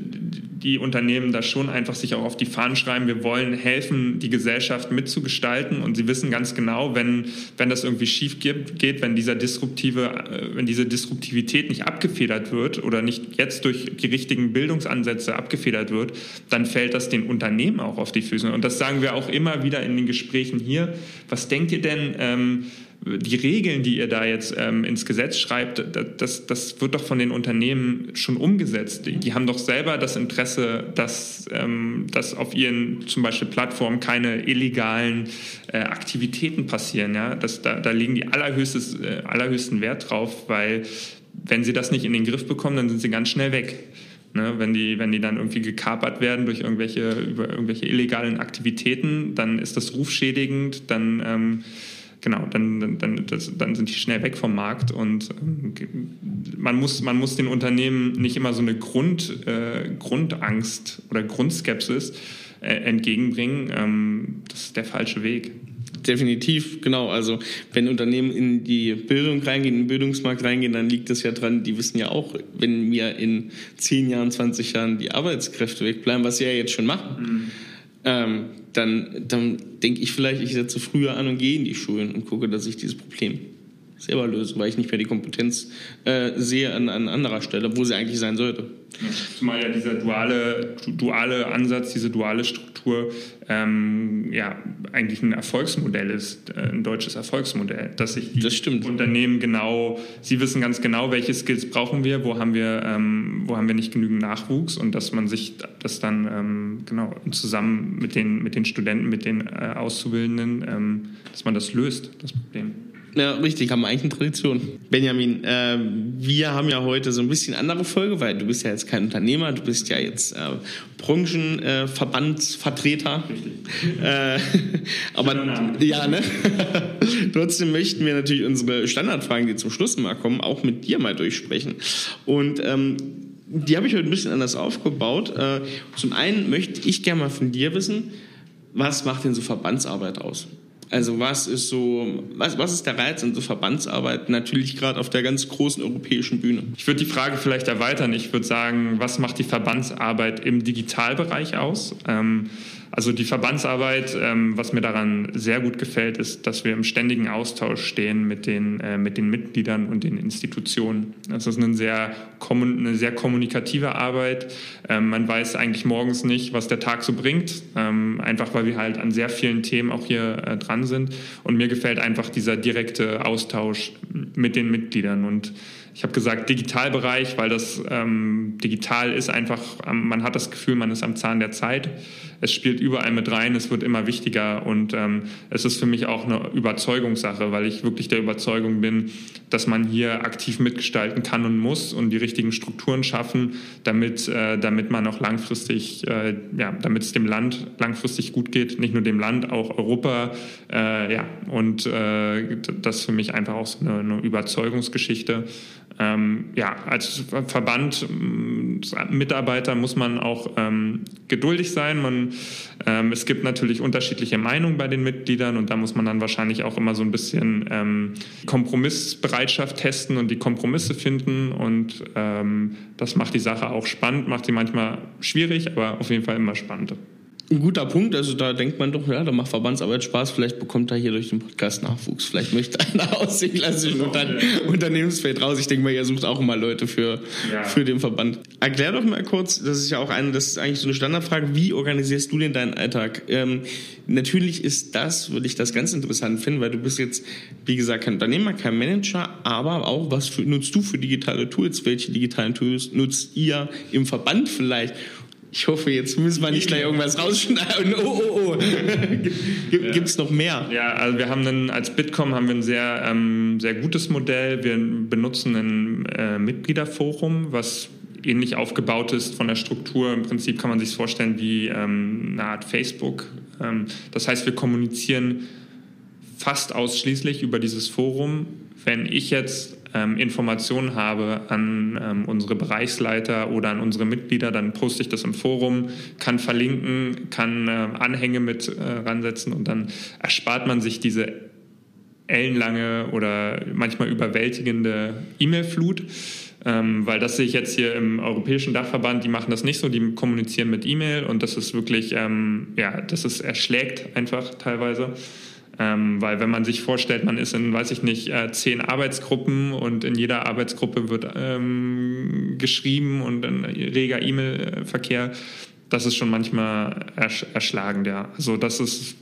die Unternehmen da schon einfach sich auch auf die Fahnen schreiben, wir wollen helfen, die Gesellschaft mitzugestalten und sie wissen ganz genau, wenn, wenn das irgendwie schief geht, wenn dieser disruptive, äh, wenn diese Disruptivität nicht abgefedert wird oder nicht jetzt durch die richtigen Bildungsansätze abgefedert wird, dann fällt das den Unternehmen auch auf die Füße. Und das sagen wir auch immer wieder in den Gesprächen hier. Was denkt ihr denn, ähm, die Regeln, die ihr da jetzt ähm, ins Gesetz schreibt, das, das wird doch von den Unternehmen schon umgesetzt. Die, die haben doch selber das Interesse, dass, ähm, dass auf ihren zum Beispiel Plattformen keine illegalen äh, Aktivitäten passieren. Ja? Das, da, da legen die allerhöchstes, äh, allerhöchsten Wert drauf, weil wenn sie das nicht in den Griff bekommen, dann sind sie ganz schnell weg. Ne, wenn, die, wenn die dann irgendwie gekapert werden durch irgendwelche, über irgendwelche illegalen Aktivitäten, dann ist das rufschädigend, dann ähm, genau, dann, dann, das, dann sind die schnell weg vom Markt und ähm, man, muss, man muss den Unternehmen nicht immer so eine Grund, äh, Grundangst oder Grundskepsis äh, entgegenbringen. Ähm, das ist der falsche Weg. Definitiv, genau. Also wenn Unternehmen in die Bildung reingehen, in den Bildungsmarkt reingehen, dann liegt das ja dran, die wissen ja auch, wenn mir in 10 Jahren, 20 Jahren die Arbeitskräfte wegbleiben, was sie ja jetzt schon machen, mhm. ähm, dann, dann denke ich vielleicht, ich setze früher an und gehe in die Schulen und gucke, dass ich dieses Problem selber löse, weil ich nicht mehr die Kompetenz äh, sehe an, an anderer Stelle, wo sie eigentlich sein sollte. Zumal ja dieser duale, duale Ansatz, diese duale Struktur ähm, ja eigentlich ein Erfolgsmodell ist, äh, ein deutsches Erfolgsmodell, dass sich die das Unternehmen genau, sie wissen ganz genau, welche Skills brauchen wir, wo haben wir, ähm, wo haben wir nicht genügend Nachwuchs und dass man sich das dann ähm, genau zusammen mit den, mit den Studenten, mit den äh, Auszubildenden, ähm, dass man das löst, das Problem. Ja, richtig, haben wir eigentlich eine Tradition. Benjamin, äh, wir haben ja heute so ein bisschen andere Folge, weil du bist ja jetzt kein Unternehmer, du bist ja jetzt äh, Branchenverbandsvertreter. Äh, äh, aber ja, ne? Trotzdem möchten wir natürlich unsere Standardfragen, die zum Schluss mal kommen, auch mit dir mal durchsprechen. Und ähm, die habe ich heute ein bisschen anders aufgebaut. Äh, zum einen möchte ich gerne mal von dir wissen, was macht denn so Verbandsarbeit aus? Also was ist so, was, was ist der Reiz in so Verbandsarbeit? Natürlich gerade auf der ganz großen europäischen Bühne. Ich würde die Frage vielleicht erweitern. Ich würde sagen, was macht die Verbandsarbeit im Digitalbereich aus? Ähm, also die Verbandsarbeit, ähm, was mir daran sehr gut gefällt, ist, dass wir im ständigen Austausch stehen mit den, äh, mit den Mitgliedern und den Institutionen. Das ist eine sehr, eine sehr kommunikative Arbeit. Ähm, man weiß eigentlich morgens nicht, was der Tag so bringt, ähm, einfach weil wir halt an sehr vielen Themen auch hier äh, dran sind. Und mir gefällt einfach dieser direkte Austausch mit den Mitgliedern und ich habe gesagt Digitalbereich, weil das ähm, digital ist einfach, man hat das Gefühl, man ist am Zahn der Zeit. Es spielt überall mit rein, es wird immer wichtiger und ähm, es ist für mich auch eine Überzeugungssache, weil ich wirklich der Überzeugung bin, dass man hier aktiv mitgestalten kann und muss und die richtigen Strukturen schaffen, damit, äh, damit man auch langfristig, äh, ja, damit es dem Land langfristig gut geht, nicht nur dem Land, auch Europa, äh, ja, und äh, das ist für mich einfach auch so eine, eine Überzeugungsgeschichte ähm, ja, als Verband, Mitarbeiter muss man auch ähm, geduldig sein. Man, ähm, es gibt natürlich unterschiedliche Meinungen bei den Mitgliedern und da muss man dann wahrscheinlich auch immer so ein bisschen ähm, Kompromissbereitschaft testen und die Kompromisse finden und ähm, das macht die Sache auch spannend, macht sie manchmal schwierig, aber auf jeden Fall immer spannend. Ein guter Punkt, also da denkt man doch, ja, da macht Verbandsarbeit Spaß, vielleicht bekommt er hier durch den Podcast Nachwuchs, vielleicht möchte einer aus dem klassischen Unter Unternehmensfeld raus. Ich denke mal, ihr sucht auch immer Leute für, ja. für den Verband. Erklär doch mal kurz, das ist ja auch eine, das ist eigentlich so eine Standardfrage, wie organisierst du denn deinen Alltag? Ähm, natürlich ist das, würde ich das ganz interessant finden, weil du bist jetzt, wie gesagt, kein Unternehmer, kein Manager, aber auch, was für, nutzt du für digitale Tools? Welche digitalen Tools nutzt ihr im Verband vielleicht? Ich hoffe, jetzt müssen wir nicht gleich irgendwas rausschneiden. Oh, oh, oh. Gibt es noch mehr? Ja, also wir haben einen, als Bitkom haben wir ein sehr, ähm, sehr gutes Modell. Wir benutzen ein äh, Mitgliederforum, was ähnlich aufgebaut ist von der Struktur. Im Prinzip kann man sich vorstellen wie ähm, eine Art Facebook. Ähm, das heißt, wir kommunizieren fast ausschließlich über dieses Forum. Wenn ich jetzt ähm, Informationen habe an ähm, unsere Bereichsleiter oder an unsere Mitglieder, dann poste ich das im Forum, kann verlinken, kann äh, Anhänge mit äh, ransetzen und dann erspart man sich diese ellenlange oder manchmal überwältigende E-Mail-Flut. Ähm, weil das sehe ich jetzt hier im Europäischen Dachverband, die machen das nicht so, die kommunizieren mit E-Mail und das ist wirklich, ähm, ja, das ist erschlägt einfach teilweise. Ähm, weil wenn man sich vorstellt, man ist in, weiß ich nicht, äh, zehn Arbeitsgruppen und in jeder Arbeitsgruppe wird ähm, geschrieben und ein reger E-Mail-Verkehr, das ist schon manchmal ersch erschlagend, ja. Also das ist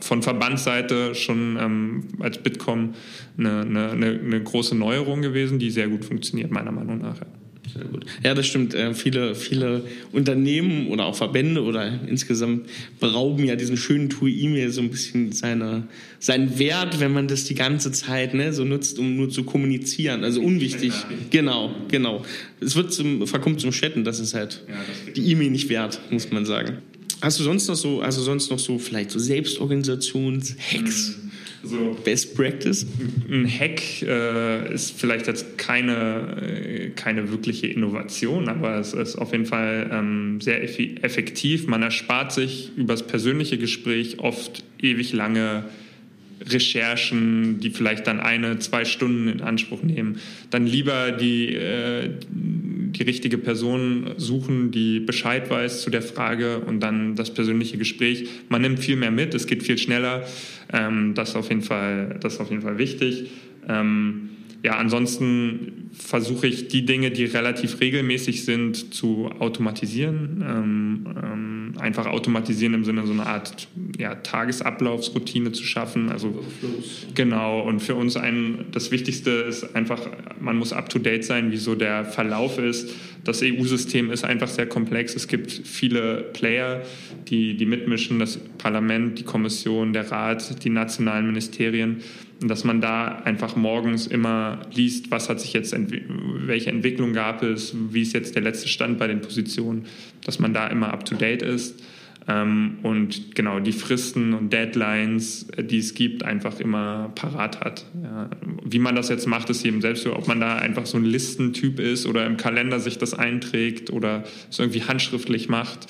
von Verbandsseite schon ähm, als Bitkom eine, eine, eine, große Neuerung gewesen, die sehr gut funktioniert, meiner Meinung nach. Ja. Sehr gut. Ja, das stimmt. Äh, viele, viele Unternehmen oder auch Verbände oder insgesamt berauben ja diesen schönen Tool E-Mail so ein bisschen seine, seinen Wert, wenn man das die ganze Zeit ne, so nutzt, um nur zu kommunizieren. Also unwichtig. Genau, genau. Es wird zum, verkommt zum Chatten, das ist halt ja, das die E-Mail nicht wert, muss man sagen. Hast du sonst noch so, also sonst noch so vielleicht so Selbstorganisations-Hacks? Mhm so Best Practice? Ein Hack äh, ist vielleicht jetzt keine, äh, keine wirkliche Innovation, aber es ist auf jeden Fall ähm, sehr effektiv. Man erspart sich über das persönliche Gespräch oft ewig lange Recherchen, die vielleicht dann eine, zwei Stunden in Anspruch nehmen. Dann lieber die, äh, die richtige Person suchen, die Bescheid weiß zu der Frage und dann das persönliche Gespräch. Man nimmt viel mehr mit, es geht viel schneller. Ähm, das, ist auf jeden Fall, das ist auf jeden Fall wichtig. Ähm, ja, ansonsten versuche ich die Dinge, die relativ regelmäßig sind, zu automatisieren. Ähm, ähm, einfach automatisieren im Sinne so eine Art ja, Tagesablaufsroutine zu schaffen. Also genau. Und für uns ein das Wichtigste ist einfach, man muss up to date sein, wie so der Verlauf ist. Das EU-System ist einfach sehr komplex. Es gibt viele Player, die, die mitmischen, das Parlament, die Kommission, der Rat, die nationalen Ministerien dass man da einfach morgens immer liest, was hat sich jetzt, welche Entwicklung gab es, wie ist jetzt der letzte Stand bei den Positionen, dass man da immer up to date ist ähm, und genau die Fristen und Deadlines, die es gibt, einfach immer parat hat. Ja. Wie man das jetzt macht, ist jedem selbst ob man da einfach so ein Listentyp ist oder im Kalender sich das einträgt oder es irgendwie handschriftlich macht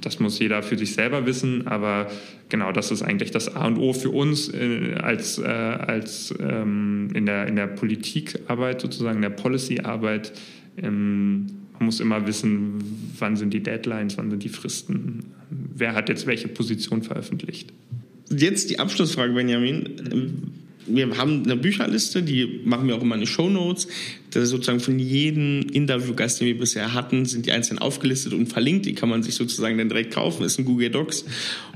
das muss jeder für sich selber wissen, aber genau das ist eigentlich das A und O für uns äh, als, äh, als ähm, in, der, in der Politikarbeit sozusagen, in der Policyarbeit. Ähm, man muss immer wissen, wann sind die Deadlines, wann sind die Fristen, wer hat jetzt welche Position veröffentlicht. Jetzt die Abschlussfrage, Benjamin wir haben eine Bücherliste, die machen wir auch immer in den Show Notes. Das ist sozusagen von jedem Interviewgast, den wir bisher hatten, sind die einzeln aufgelistet und verlinkt. Die kann man sich sozusagen dann direkt kaufen. Ist ein Google Docs.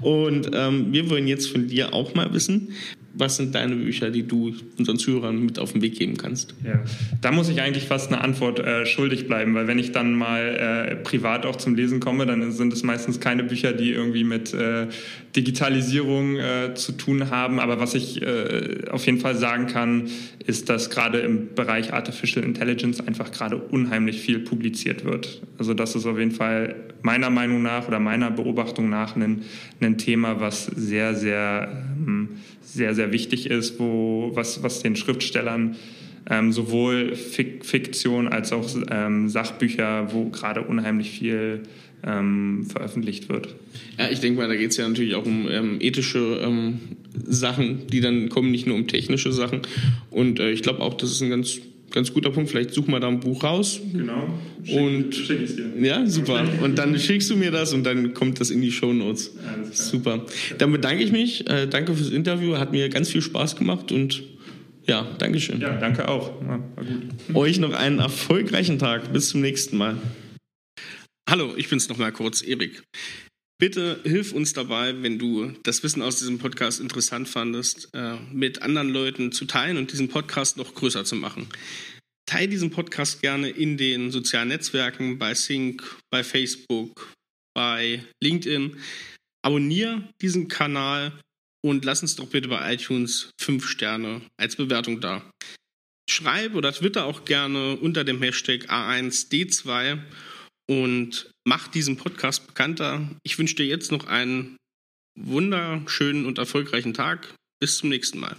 Und ähm, wir wollen jetzt von dir auch mal wissen, was sind deine Bücher, die du unseren Zuhörern mit auf den Weg geben kannst? Ja, da muss ich eigentlich fast eine Antwort äh, schuldig bleiben, weil wenn ich dann mal äh, privat auch zum Lesen komme, dann sind es meistens keine Bücher, die irgendwie mit äh, Digitalisierung äh, zu tun haben. Aber was ich äh, auf jeden Fall sagen kann, ist, dass gerade im Bereich Artificial Intelligence einfach gerade unheimlich viel publiziert wird. Also das ist auf jeden Fall meiner Meinung nach oder meiner Beobachtung nach ein, ein Thema, was sehr, sehr sehr, sehr wichtig ist, wo, was, was den Schriftstellern ähm, sowohl Fik Fiktion als auch ähm, Sachbücher, wo gerade unheimlich viel ähm, veröffentlicht wird. Ja, ich denke mal, da geht es ja natürlich auch um ähm, ethische ähm, Sachen, die dann kommen, nicht nur um technische Sachen. Und äh, ich glaube auch, das ist ein ganz ganz guter Punkt. Vielleicht suchen wir da ein Buch raus. Genau. Schick, und schick ich dir. Ja, super. Und dann schickst du mir das und dann kommt das in die Show Notes. Super. Dann bedanke ich mich. Äh, danke fürs Interview. Hat mir ganz viel Spaß gemacht und ja, Dankeschön. Ja, danke auch. war gut. Euch noch einen erfolgreichen Tag. Bis zum nächsten Mal. Hallo, ich bin's nochmal kurz, Erik. Bitte hilf uns dabei, wenn du das Wissen aus diesem Podcast interessant fandest, äh, mit anderen Leuten zu teilen und diesen Podcast noch größer zu machen. Teil diesen Podcast gerne in den sozialen Netzwerken, bei Sync, bei Facebook, bei LinkedIn. Abonnier diesen Kanal und lass uns doch bitte bei iTunes fünf Sterne als Bewertung da. Schreib oder twitter auch gerne unter dem Hashtag A1D2 und mach diesen Podcast bekannter. Ich wünsche dir jetzt noch einen wunderschönen und erfolgreichen Tag. Bis zum nächsten Mal.